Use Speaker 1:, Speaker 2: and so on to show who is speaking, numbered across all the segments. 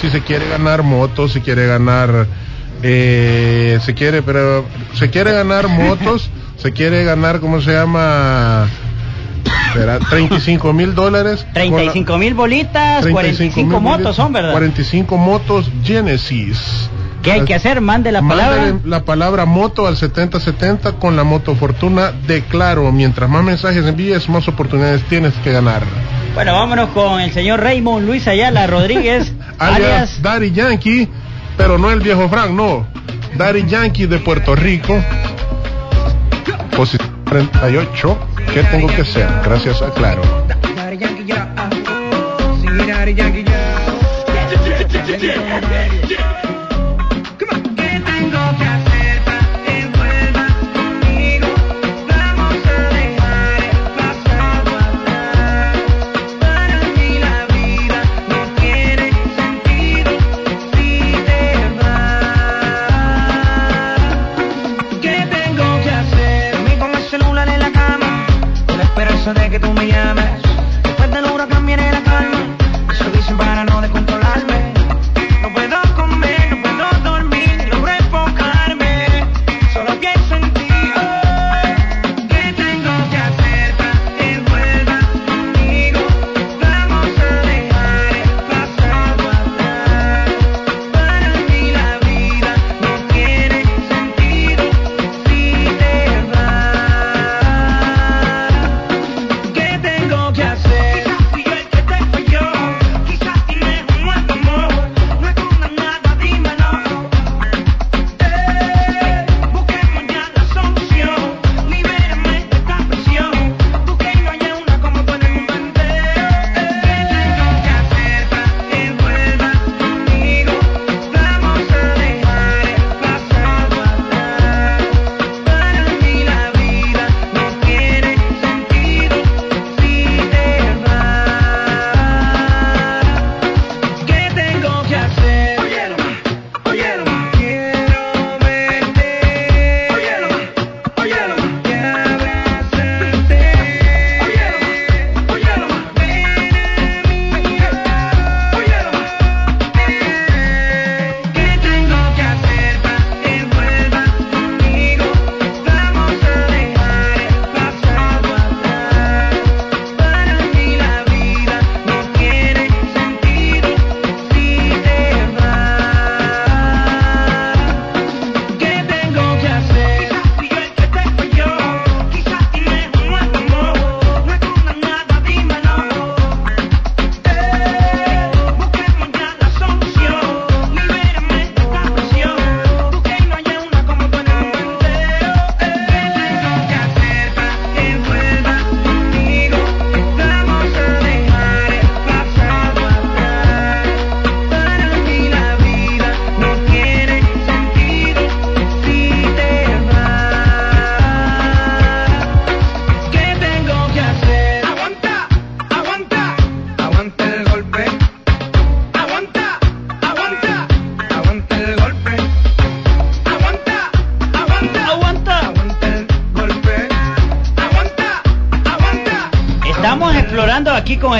Speaker 1: Si se quiere ganar motos, si quiere ganar, eh, se quiere, pero se quiere ganar motos, se quiere ganar, ¿cómo se llama? Espera, 35 mil dólares.
Speaker 2: 35 mil bolitas, 45 motos son, ¿verdad?
Speaker 1: 45 motos Genesis.
Speaker 2: ¿Qué hay que hacer? Mande la palabra.
Speaker 1: Mándale la palabra moto al 7070 con la moto fortuna de Claro. Mientras más mensajes envíes, más oportunidades tienes que ganar.
Speaker 2: Bueno, vámonos con el señor Raymond Luis Ayala Rodríguez,
Speaker 1: alias,
Speaker 2: alias
Speaker 1: Daddy Yankee, pero no el viejo Frank, no. Daddy Yankee de Puerto Rico. Posición 38. ¿Qué tengo que hacer? Gracias a Claro.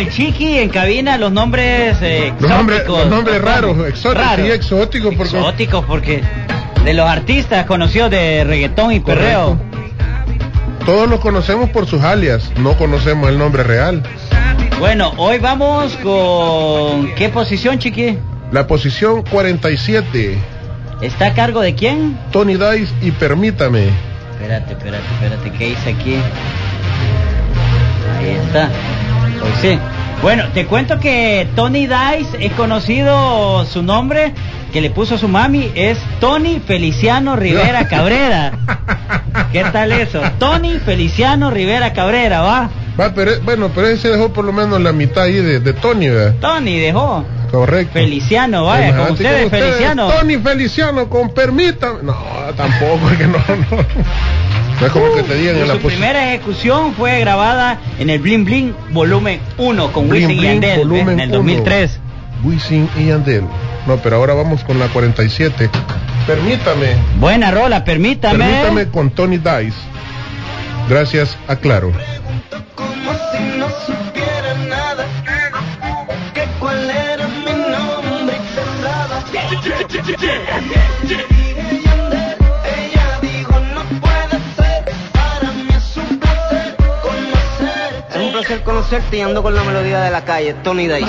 Speaker 3: El
Speaker 2: Chiqui en cabina los nombres eh,
Speaker 1: Los nombres,
Speaker 2: exóticos.
Speaker 1: los nombres raros, exóticos,
Speaker 2: Raros.
Speaker 1: sí, exóticos, porque
Speaker 2: Exóticos porque de los artistas conocidos de reggaetón y perreo.
Speaker 1: todos los conocemos por sus alias, no conocemos el nombre real.
Speaker 2: Bueno, hoy vamos con ¿qué posición, Chiqui?
Speaker 1: La posición 47,
Speaker 2: ¿Está a cargo de quién?
Speaker 1: Tony Dice y Permítame.
Speaker 2: Espérate, espérate, espérate, ¿qué hice aquí? Ahí está. Pues sí. Bueno, te cuento que Tony Dice es conocido, su nombre que le puso su mami es Tony Feliciano Rivera Cabrera. ¿Qué tal eso? Tony Feliciano Rivera Cabrera, ¿va?
Speaker 1: Va, pero, bueno, pero ese dejó por lo menos la mitad ahí de, de Tony, ¿verdad?
Speaker 2: Tony dejó.
Speaker 1: Correcto.
Speaker 2: Feliciano, vaya, con
Speaker 1: Imagínate
Speaker 2: ustedes,
Speaker 1: con ustedes,
Speaker 2: Feliciano.
Speaker 1: Tony Feliciano, con permítame. No, tampoco, que no, no. No es como que te digan
Speaker 2: Y
Speaker 1: en la
Speaker 2: su primera ejecución fue grabada en el Bling Bling volumen 1 con
Speaker 1: Bling
Speaker 2: Wisin y
Speaker 1: volumen
Speaker 2: en el
Speaker 1: uno.
Speaker 2: 2003.
Speaker 1: Wisin y Yandel. No, pero ahora vamos con la 47. Permítame,
Speaker 2: Buena rola, permítame.
Speaker 1: permítame con Tony Dice. Gracias a Claro.
Speaker 3: Como placer conocerte
Speaker 4: y ando con la melodía de la calle, Tony Day.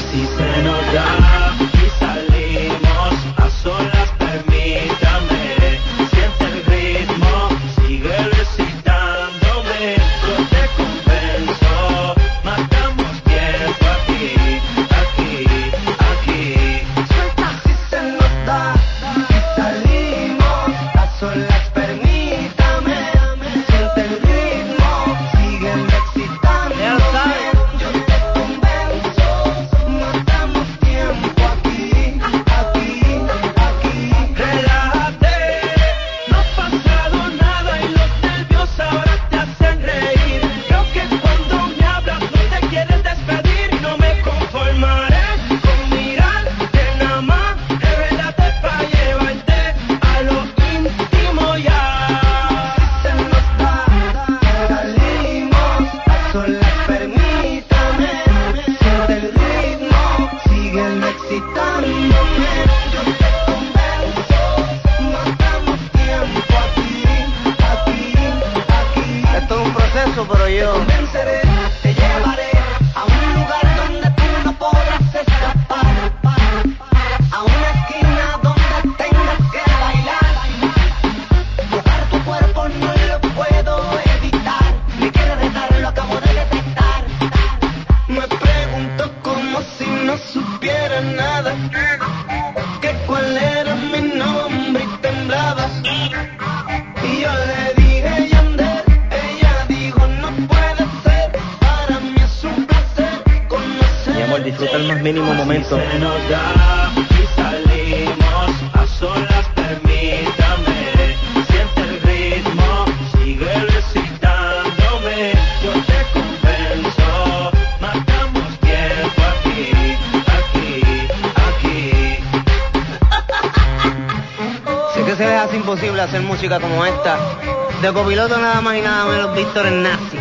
Speaker 3: Nada
Speaker 4: menos Víctor el Nazi.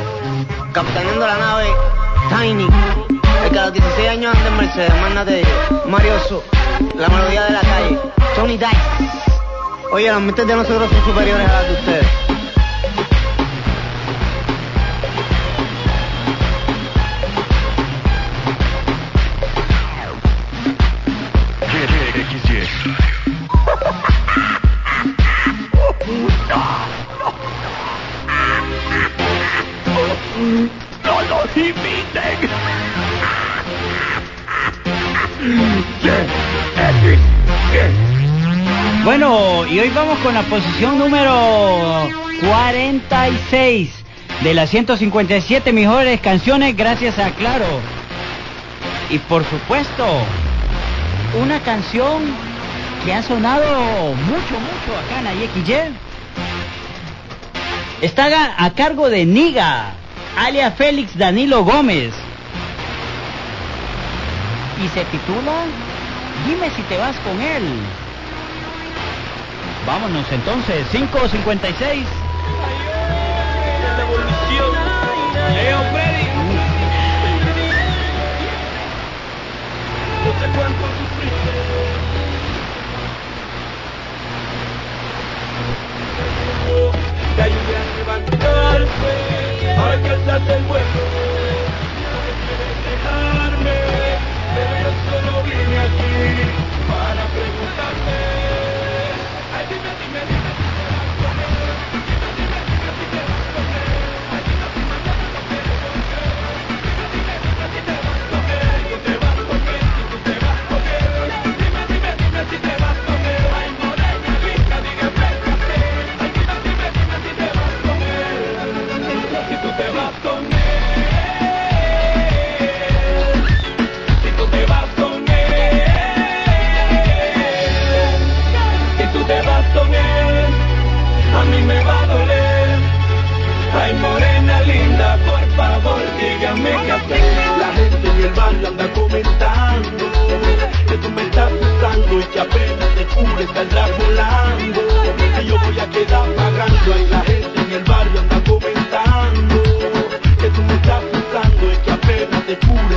Speaker 4: Capitaneando la nave Tiny. El que a los 16 años anda en Mercedes, mándate. Mario Su, la melodía de la calle. Tony Dice. Oye, las mentes de nosotros son superiores a las de ustedes.
Speaker 2: Bueno, y hoy vamos con la posición número 46 de las 157 mejores canciones gracias a Claro. Y por supuesto, una canción que ha sonado mucho, mucho acá en la YXY. Está a cargo de Niga, alias Félix Danilo Gómez. Y se titula Dime si te vas con él. Vámonos entonces, 5.56.
Speaker 3: No sé cuánto sufriste. Te ayudé a ahora que estás el vuelo. Quieres dejarme, pero solo vine aquí para preguntarte. La gente en el barrio anda comentando que tú me estás usando y que apenas te cure saldrás volando. Y yo voy a quedar pagando. Hay la gente en el barrio anda comentando que tú me estás usando
Speaker 2: y que apenas te cure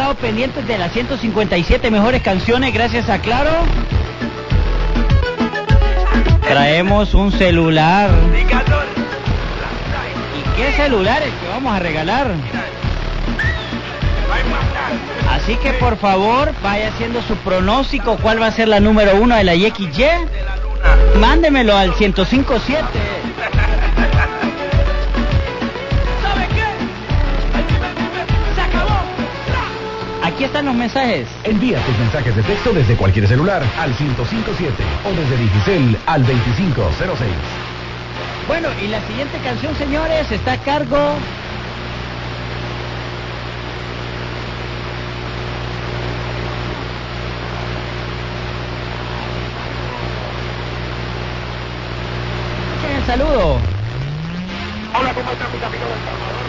Speaker 2: estado pendientes de las 157 mejores canciones gracias a Claro. Traemos un celular. ¿Y qué celular es que vamos a regalar? Así que por favor vaya haciendo su pronóstico cuál va a ser la número uno de la YXY. Mándemelo al 1057. Mensajes.
Speaker 5: Envía tus mensajes de texto desde cualquier celular al 1057 o desde Digicel al 2506.
Speaker 2: Bueno, y la siguiente canción, señores, está a cargo. ¿Quién es el saludo?
Speaker 6: Hola, ¿cómo están mis amigos del Salvador?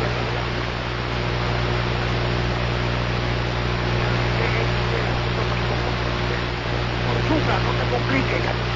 Speaker 6: Portuga, no te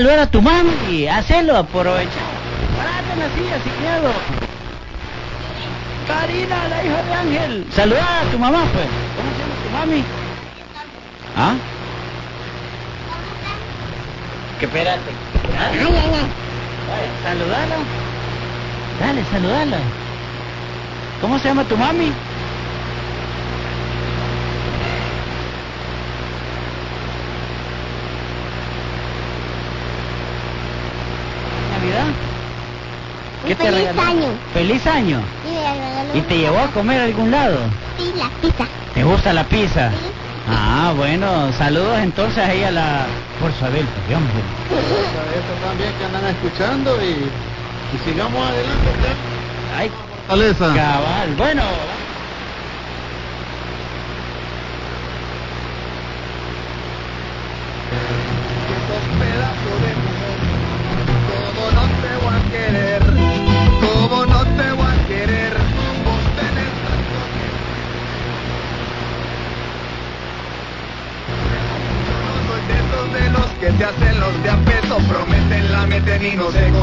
Speaker 2: saludar a tu mami, hacelo, aprovechar. Parate en la silla. Karina, la hija de Ángel. Saluda a tu mamá, pues. ¿Cómo se llama tu mami? ¿Ah? Que espérate. Vaya, saludala. Dale, saludala. ¿Cómo se llama tu mami? ¿Qué te
Speaker 7: Feliz año.
Speaker 2: Feliz año.
Speaker 7: Y me regaló
Speaker 2: ¿Y te llevó a comer a algún lado?
Speaker 7: Sí, la pizza.
Speaker 2: ¿Te gusta la pizza?
Speaker 7: Sí.
Speaker 2: Ah, bueno, saludos entonces ahí a la Fuerza Delta, qué hombre.
Speaker 6: Eso también que andan escuchando y, y sigamos adelante.
Speaker 2: Ay,
Speaker 6: Fortaleza.
Speaker 2: cabal. Bueno,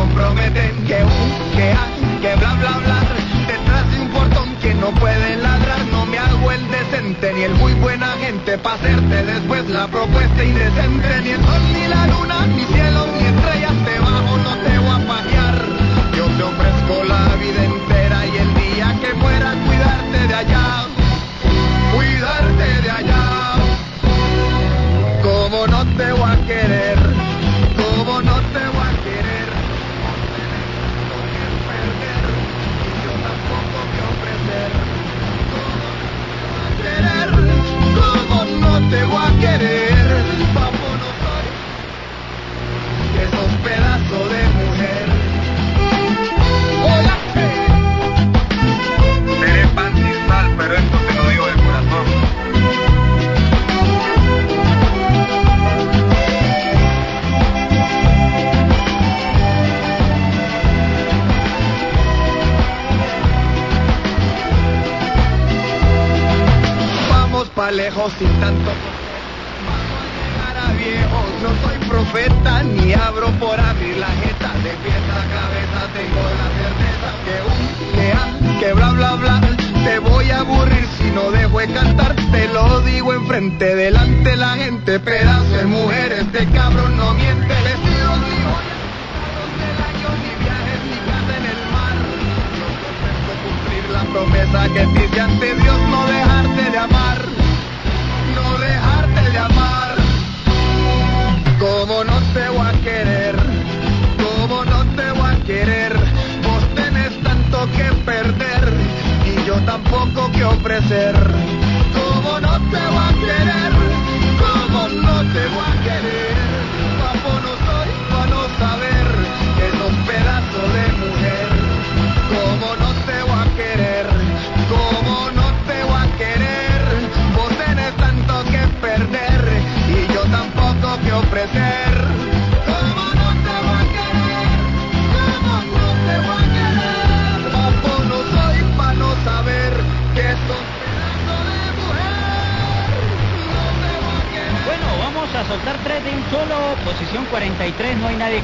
Speaker 8: comprometen. Que un, que a, que bla bla bla, detrás de un portón que no puede ladrar, no me hago el decente ni el muy buena gente pa' hacerte después la propuesta indecente. Ni el sol ni la luna, ni cielo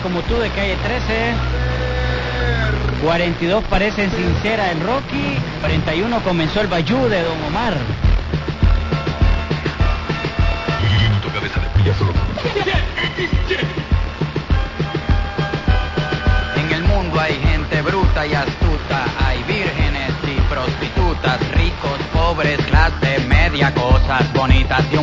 Speaker 2: como tú de calle 13. 42 parecen sincera el Rocky. 41 comenzó el Bayú de Don Omar.
Speaker 9: En el mundo hay gente bruta y astuta. Hay vírgenes y prostitutas, ricos, pobres, clase media, cosas bonitas y un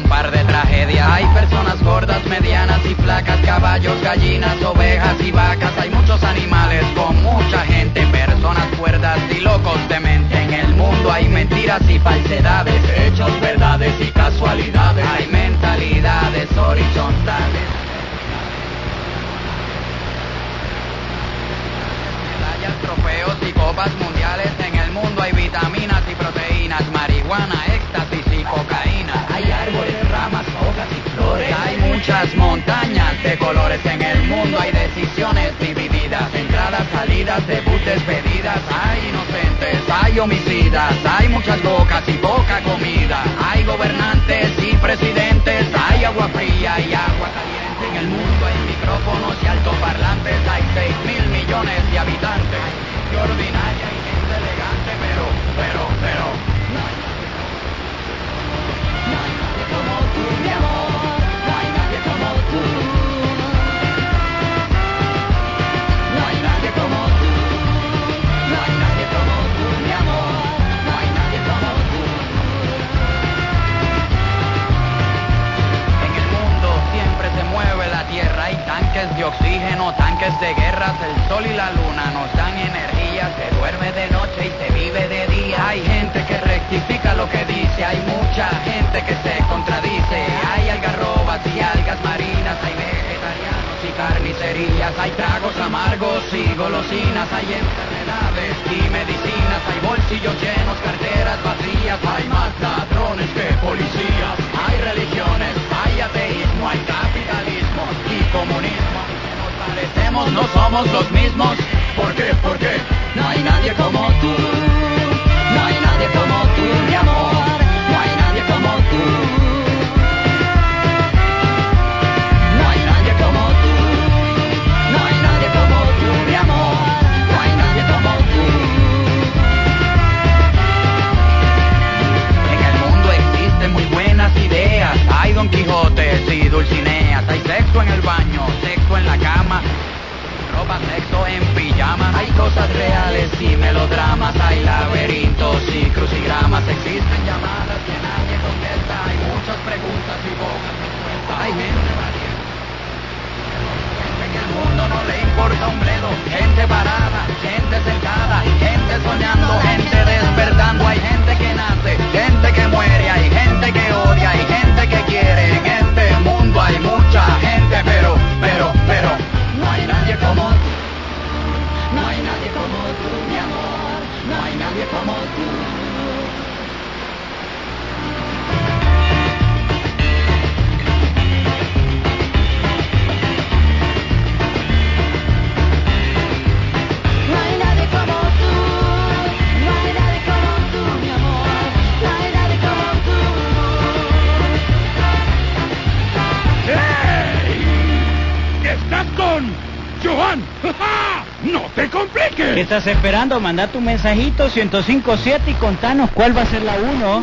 Speaker 10: estás
Speaker 2: esperando? Manda tu mensajito 105.7 y contanos cuál va a ser la 1.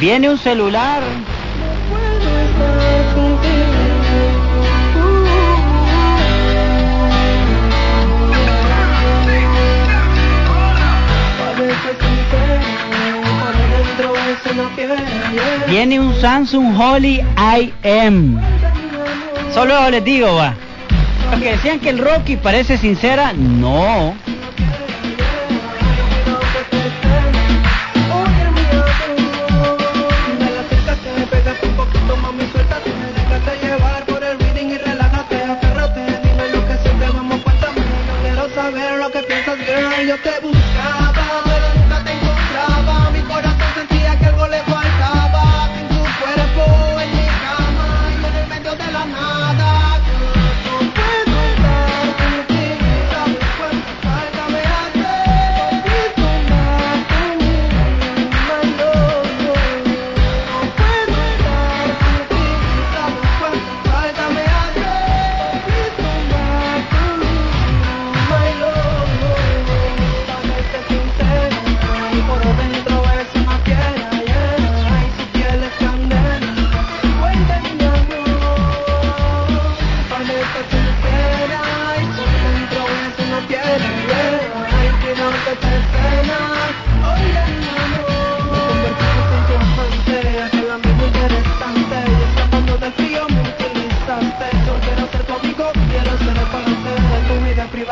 Speaker 2: Viene un celular. Viene un Samsung Holy IM. Solo les digo, va. Porque decían que el Rocky parece sincera. No.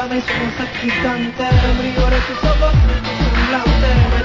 Speaker 3: la mente no
Speaker 11: está excitante, el ojos, semblante.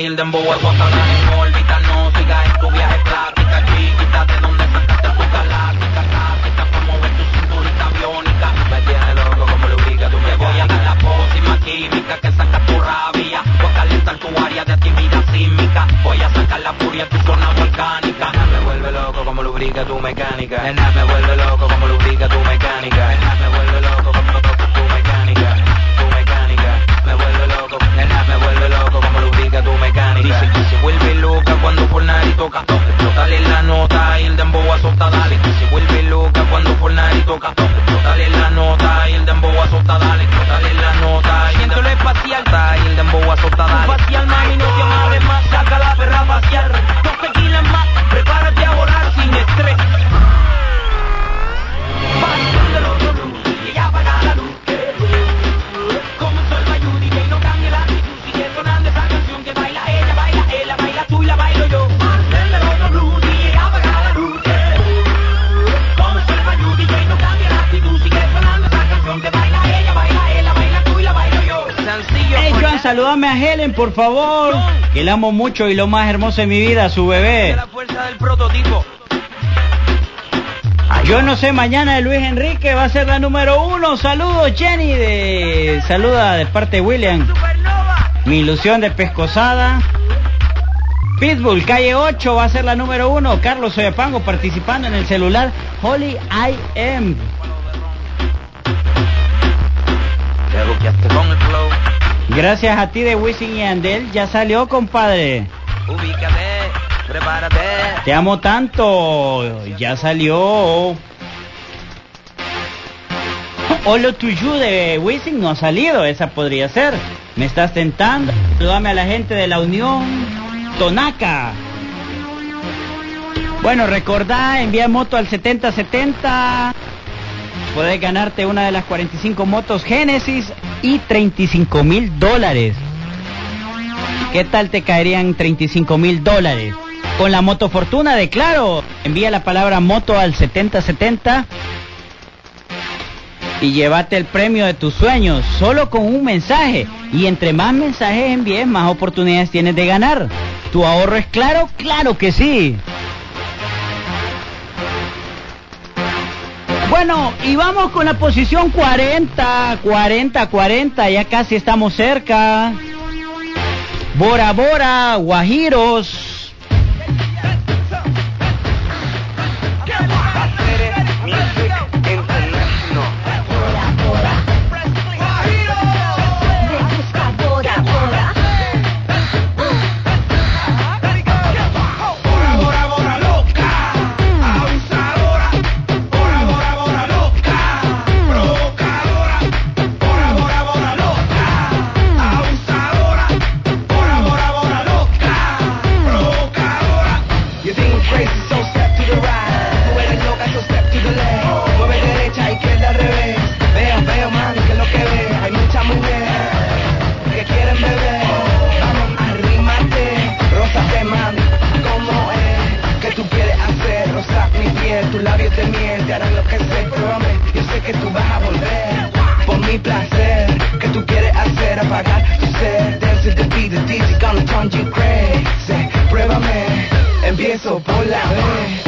Speaker 11: y el
Speaker 9: dembow al aguanta
Speaker 2: por favor. Que la amo mucho y lo más hermoso de mi vida, su bebé.
Speaker 9: La fuerza del prototipo.
Speaker 2: Ah, yo no sé, mañana de Luis Enrique va a ser la número uno. Saludos, Jenny. De... Saluda de parte de William. Mi ilusión de pescosada. Pitbull, calle 8, va a ser la número uno. Carlos Soyapango participando en el celular Holy I Am. Gracias a ti de Wisin y Andel, ya salió, compadre.
Speaker 9: Ubícame, prepárate.
Speaker 2: Te amo tanto, ya salió. Olo Tuyu de Wisin no ha salido, esa podría ser. Me estás tentando. Saludame a la gente de la Unión Tonaca. Bueno, recordá, envía moto al 7070 podés ganarte una de las 45 motos Genesis y 35 mil dólares. ¿Qué tal te caerían 35 mil dólares? Con la moto fortuna de Claro. Envía la palabra moto al 7070 y llévate el premio de tus sueños solo con un mensaje. Y entre más mensajes envíes, más oportunidades tienes de ganar. ¿Tu ahorro es claro? Claro que sí. Bueno, y vamos con la posición 40, 40, 40, ya casi estamos cerca. Bora Bora, Guajiros.
Speaker 12: Tus labios de miel te harán lo que se prome. Yo sé que tú vas a volver por mi placer. ¿Qué tú quieres hacer? Apagar tu sed. To the beat, the DJ gonna turn you crazy. Pruébame. Empiezo por la B.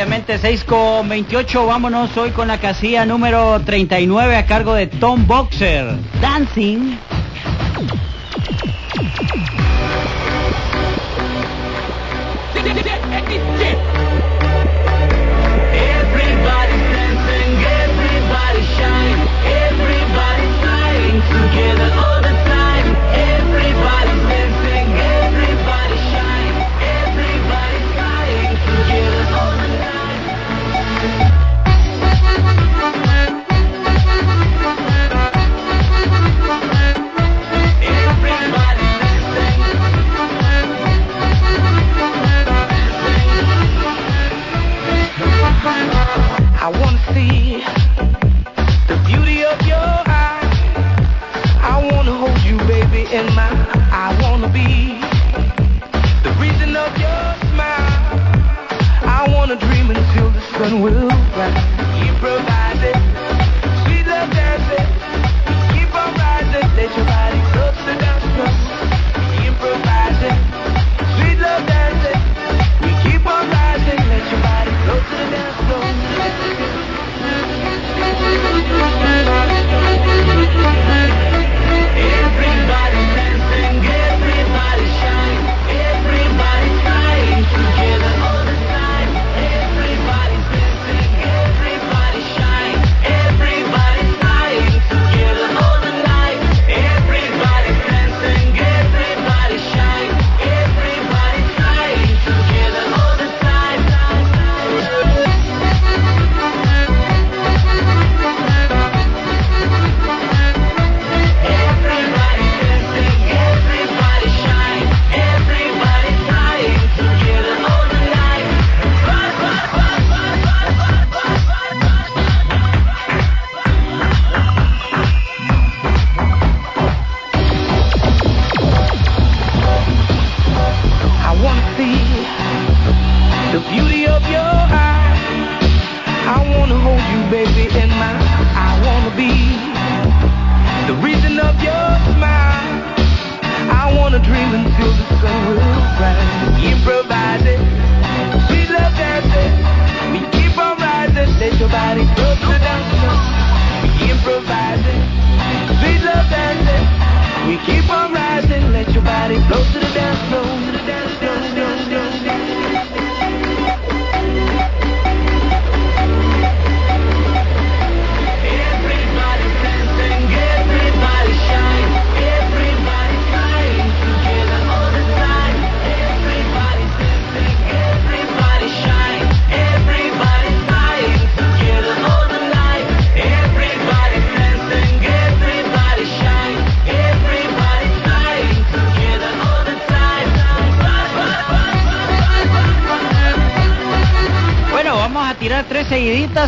Speaker 2: rápidamente 6 con 28, vámonos hoy con la casilla número 39 a cargo de Tom Boxer. Dancing.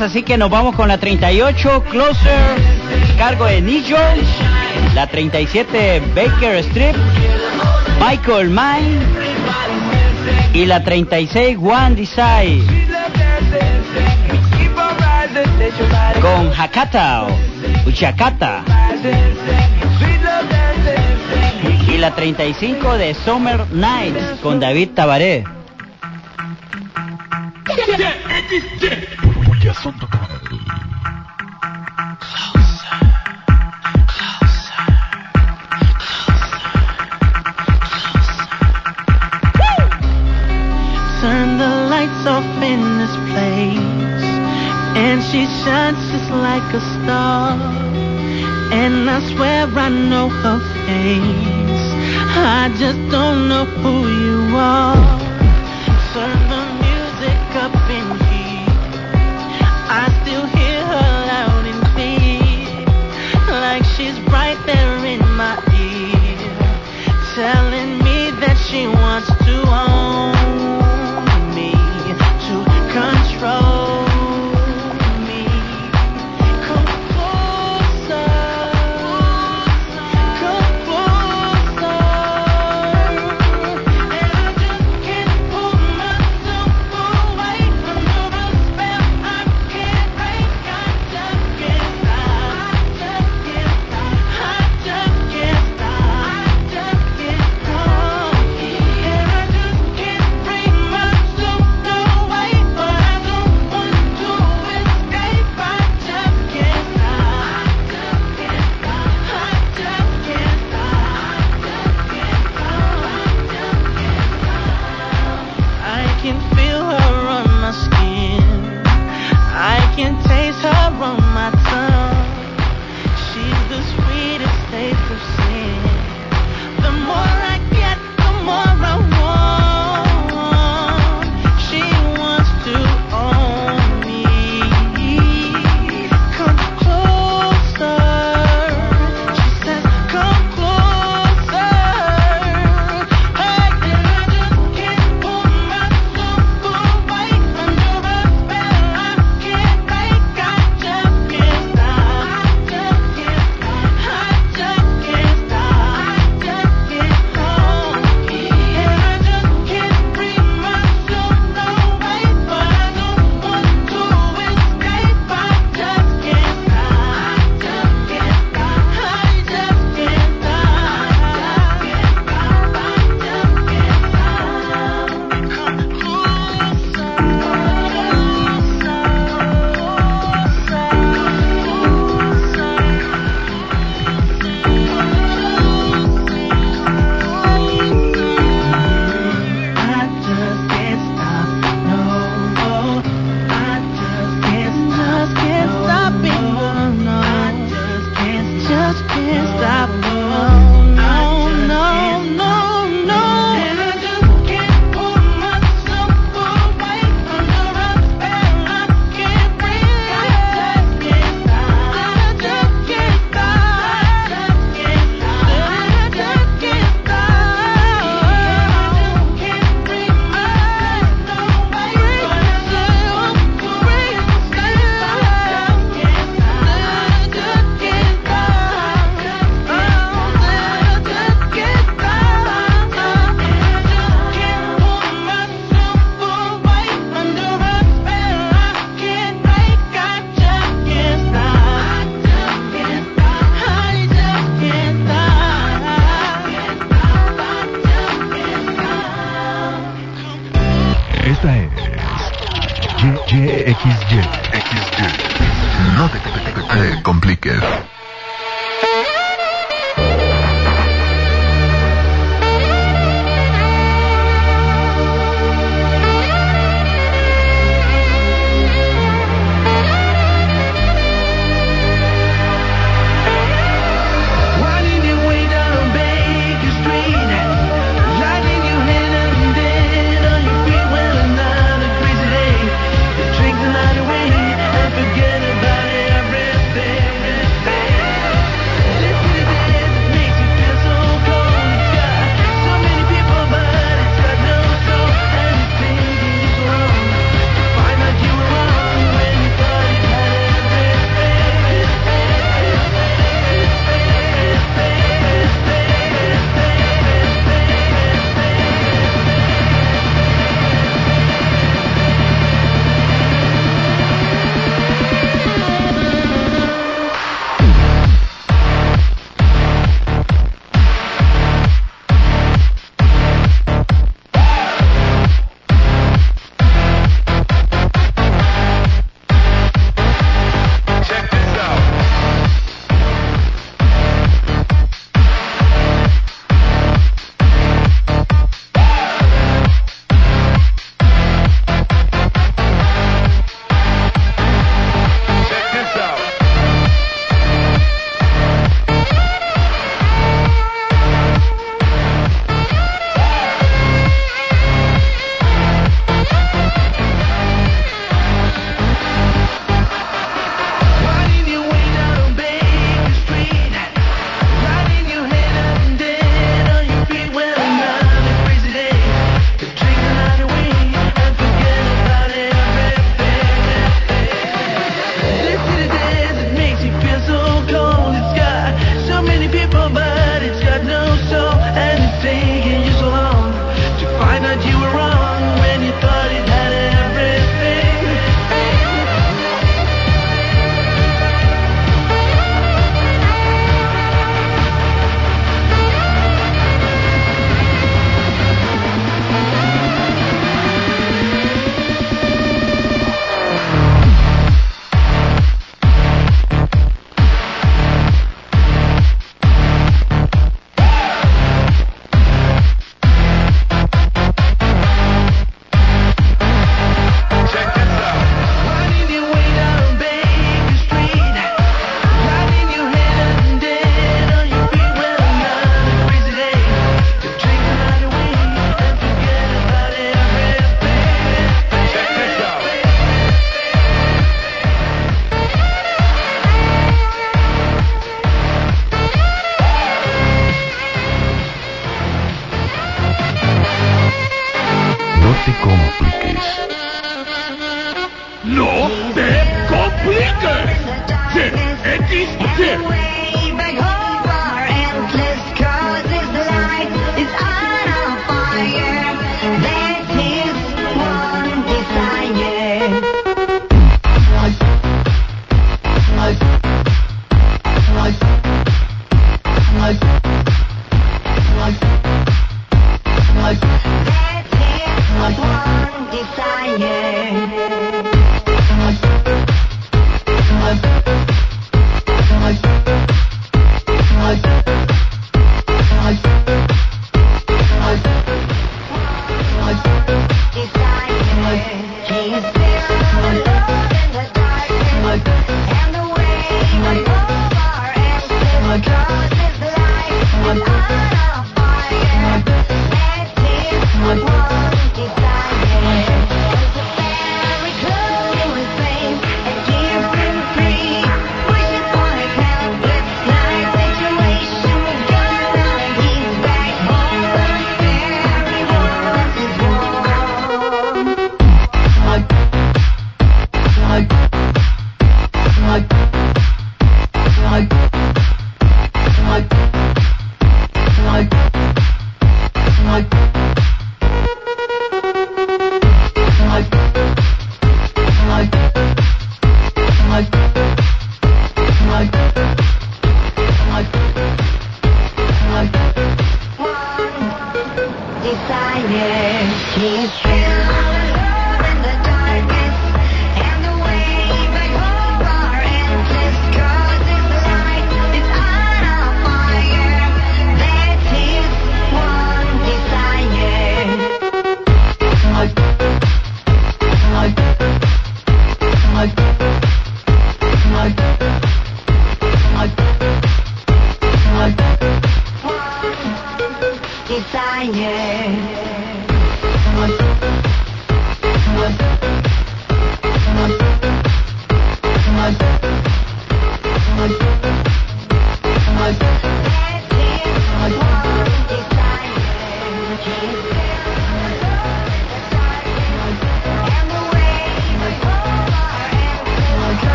Speaker 2: así que nos vamos con la 38 Closer, cargo de Nijo, la 37 Baker Strip, Michael Mine y la 36 One Desire con Hakata o Uchakata y la 35 de Summer Nights con David Tabaré.
Speaker 5: Yes,
Speaker 3: on the and she shines just like a star. And I swear I know her face. I just don't know who you are. Turn the music up in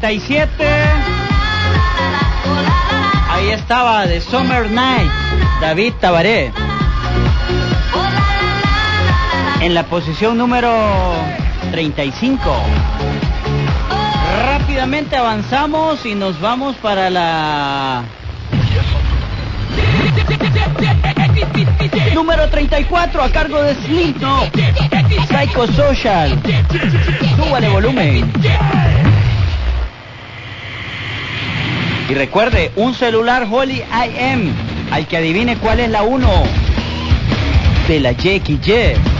Speaker 2: 97. Ahí estaba de Summer Night, David Tabaré. En la posición número 35. Rápidamente avanzamos y nos vamos para la Número 34 a cargo de Slito. Psychosocial. Súbale volumen. Y recuerde, un celular Holy IM, al que adivine cuál es la 1 de la JXY.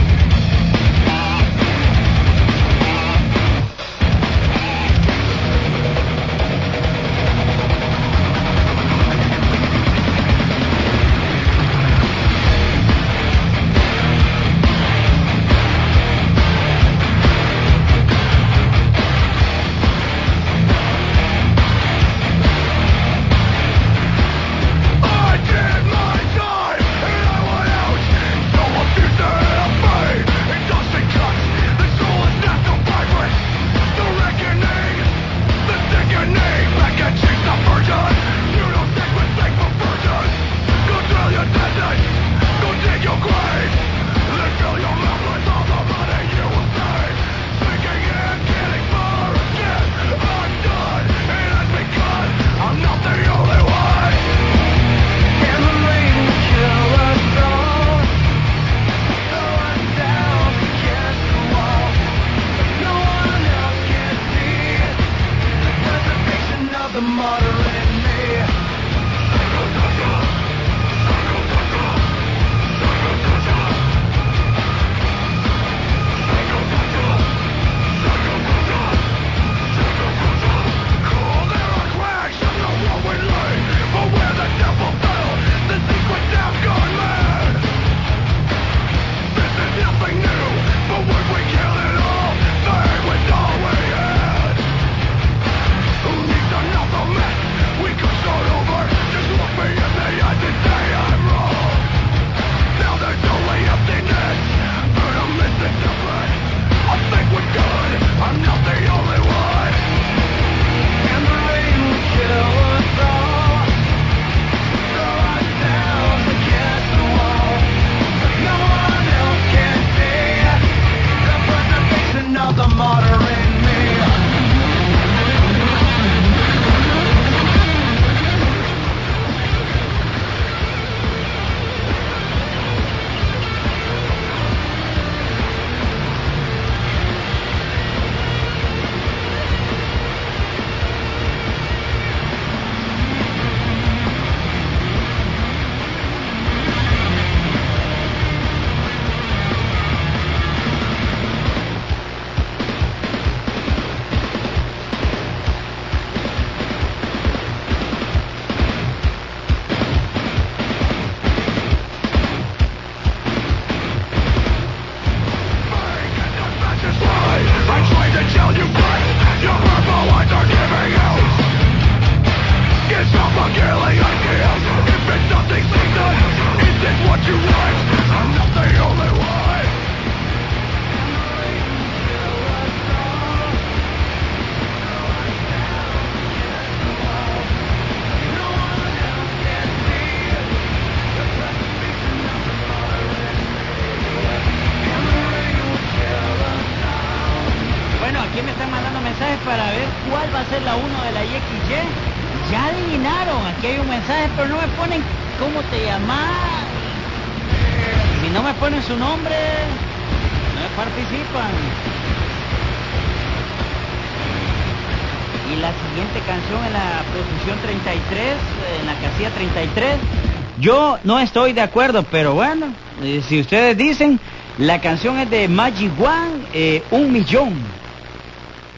Speaker 3: No
Speaker 2: estoy de acuerdo, pero bueno, eh, si ustedes dicen, la canción es de Magic One, eh, un millón.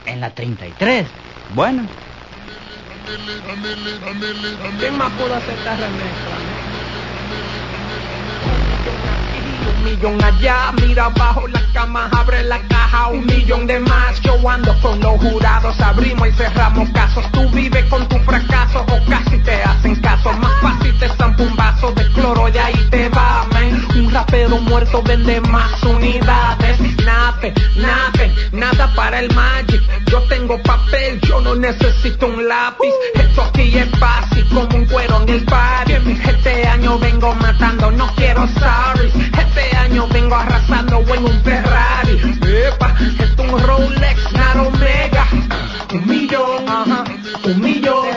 Speaker 2: En la 33. Bueno,
Speaker 13: ¿Qué más puedo remezcla? Un millón allá, mira abajo la cama, abre la caja, un millón de más. Yo ando con los jurados, abrimos y cerramos casos. Tú vives con tu fracaso o casi te hacen caso. Más fácil te zampa un vaso de cloro y ahí te va, man. Un rapero muerto vende más unidades. Nace, nace, nada para el magic. Yo tengo papel, yo no necesito un lápiz. Esto aquí es fácil como un cuero en el party. Este año vengo matando, no quiero sorry. Este año vengo arrasando en un Ferrari. Epa, esto es un Rolex, not Omega. Un millón, ajá, un millón,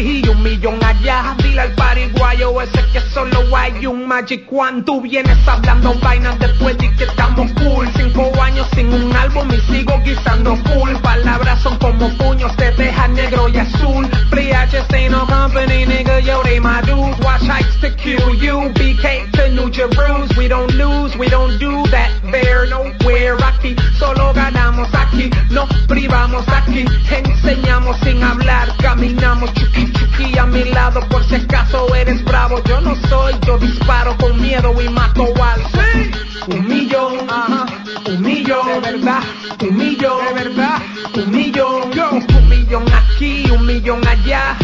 Speaker 13: y un millón allá. Dile al pariguayo ese que solo hay un Magic One. Tú vienes hablando vainas después de que estamos cool. Cinco años sin un álbum y sigo guisando full. Palabras son como puños, te dejan negro y azul. Free ain't no company, nigga. Yo, they my dudes. Watch heights to kill you. BK to New Jerusalem. We don't lose, we don't do that. There nowhere aquí. Solo ganamos aquí. No privamos aquí. Enseñamos sin hablar. Caminamos chuki chuki a mi lado. Por si acaso eres bravo. Yo no soy, yo disparo con miedo y mato al. Sí. Un millón, ajá. Un millón, de verdad. Un millón, de verdad. Un millón, yo. Un millón aquí, un millón allá.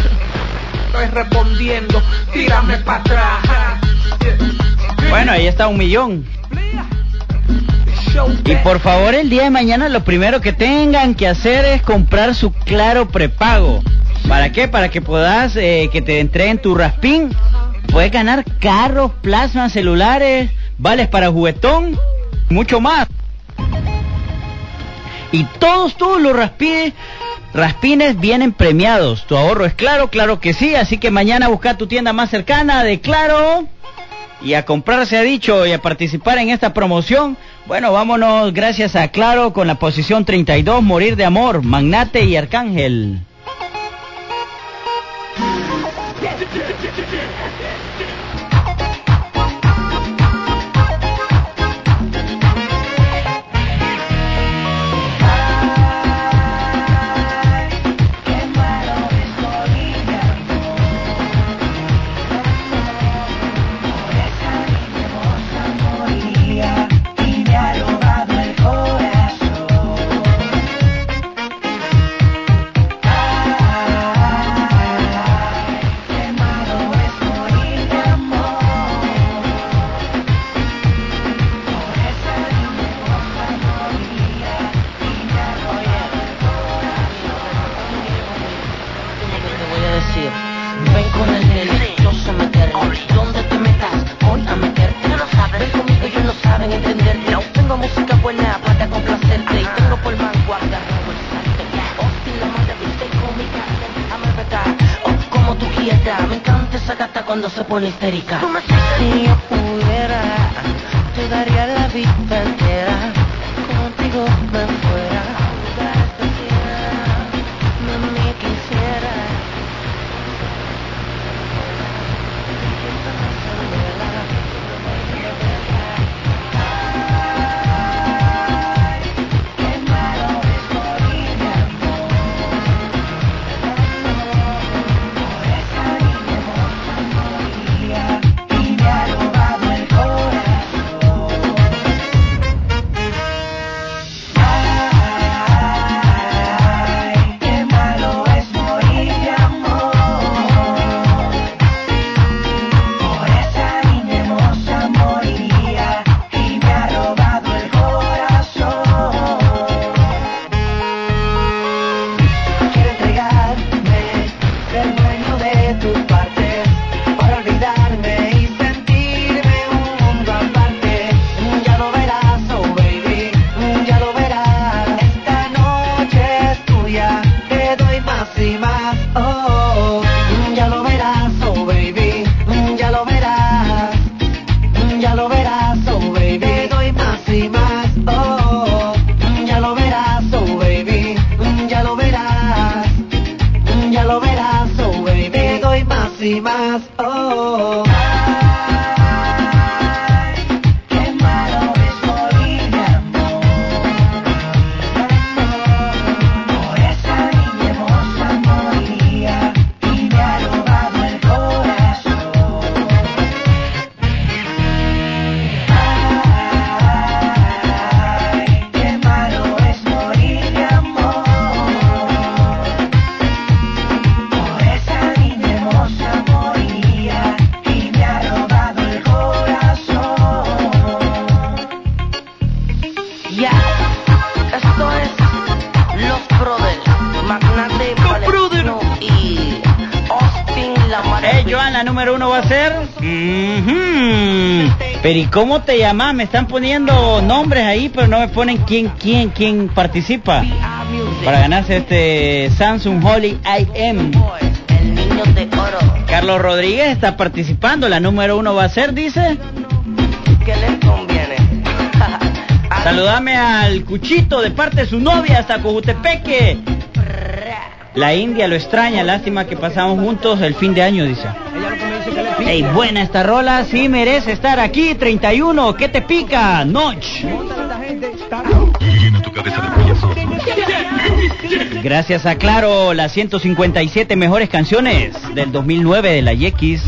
Speaker 13: Estoy respondiendo. Tírame para atrás.
Speaker 2: bueno, ahí está un millón. Y por favor, el día de mañana lo primero que tengan que hacer es comprar su claro prepago. ¿Para qué? Para que puedas, eh, que te entreguen tu raspín. Puedes ganar carros, plasmas, celulares, vales para juguetón, mucho más. Y todos, todos los raspines, raspines vienen premiados. Tu ahorro es claro, claro que sí. Así que mañana busca tu tienda más cercana de Claro. Y a comprar se ha dicho y a participar en esta promoción. Bueno, vámonos gracias a Claro con la posición 32, Morir de Amor, Magnate y Arcángel.
Speaker 14: Get you. ¿Y
Speaker 2: cómo te llamas? Me están poniendo nombres ahí, pero no me ponen quién, quién, quién participa para ganarse este Samsung Holly IM.
Speaker 14: El niño de oro.
Speaker 2: Carlos Rodríguez está participando, la número uno va a ser, dice.
Speaker 14: ¿Qué les conviene?
Speaker 2: Saludame al Cuchito de parte de su novia hasta Cojutepeque. La India lo extraña, lástima que pasamos juntos el fin de año, dice. Ey, buena esta rola, sí merece estar aquí, 31, ¿qué te pica? Noch.
Speaker 15: Llena tu cabeza de payasos.
Speaker 2: Gracias a Claro, las 157 mejores canciones del 2009 de la Yequis.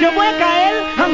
Speaker 16: Yo voy a caer.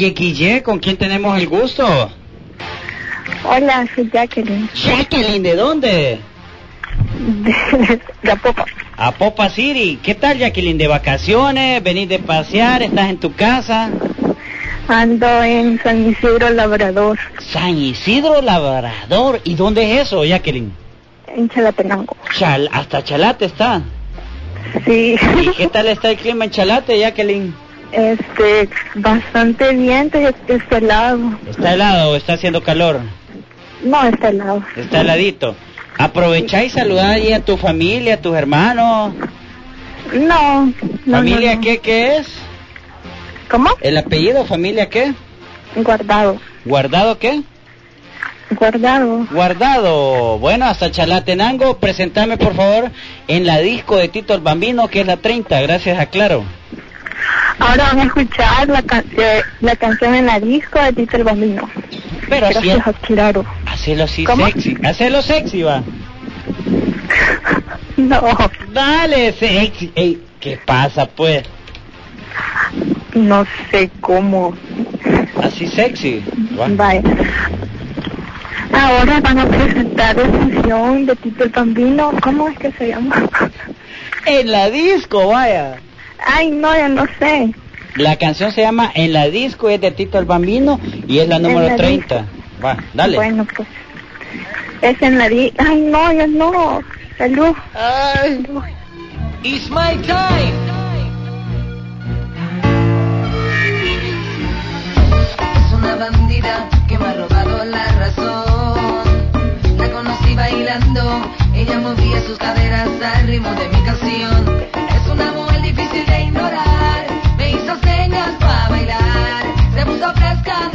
Speaker 2: Yequille, ¿con quién tenemos el gusto?
Speaker 17: Hola, soy Jacqueline.
Speaker 2: Jacqueline, ¿de dónde?
Speaker 17: De, de Apopa.
Speaker 2: A Popa City. ¿Qué tal, Jacqueline? ¿De vacaciones? ¿Venís de pasear? ¿Estás en tu casa?
Speaker 17: Ando en San Isidro Labrador,
Speaker 2: San Isidro Labrador. ¿Y dónde es eso, Jacqueline?
Speaker 17: en Chalatenango.
Speaker 2: Chal hasta Chalate está.
Speaker 17: Sí.
Speaker 2: ¿Y qué tal está el clima en Chalate, Jacqueline?
Speaker 17: Este, bastante bien, es, está helado.
Speaker 2: ¿Está helado o está haciendo calor?
Speaker 17: No, está helado.
Speaker 2: Está heladito. Aprovechá y saludá ahí a tu familia, a tus hermanos.
Speaker 17: No, no,
Speaker 2: ¿Familia
Speaker 17: no, no.
Speaker 2: qué, qué es?
Speaker 17: ¿Cómo?
Speaker 2: ¿El apellido, familia qué?
Speaker 17: Guardado.
Speaker 2: ¿Guardado qué?
Speaker 17: Guardado.
Speaker 2: Guardado. Bueno, hasta Chalatenango, presentame por favor en la disco de Tito el Bambino, que es la 30, gracias a Claro.
Speaker 17: Ahora van a escuchar la, can- eh, la canción en la disco de Tito el Bambino.
Speaker 2: Pero así,
Speaker 17: Gracias a Claro.
Speaker 2: hacelo así
Speaker 17: ¿Cómo?
Speaker 2: sexy, hacelo sexy, va.
Speaker 17: No,
Speaker 2: Dale, sexy. Ey, ¿qué pasa, pues?
Speaker 17: no sé cómo.
Speaker 2: Así sexy. va.
Speaker 17: Vaya. Ahora van a presentar la canción de Tito el Bambino. ¿Cómo es que se llama?
Speaker 2: En la disco, vaya.
Speaker 17: Ay, no, ya no sé.
Speaker 2: La canción se llama En la disco, es de Tito el Bambino y es la número
Speaker 17: la
Speaker 2: 30. Va, dale.
Speaker 17: Bueno, pues. Es en la disco. Ay, no, ya no. Salud. Ay. Salud.
Speaker 13: It's my time.
Speaker 18: Es una bandida que me ha robado la razón. La conocí bailando, ella movía sus caderas al ritmo de mi canción de ignorar, me hizo señas para bailar, se puso fresca.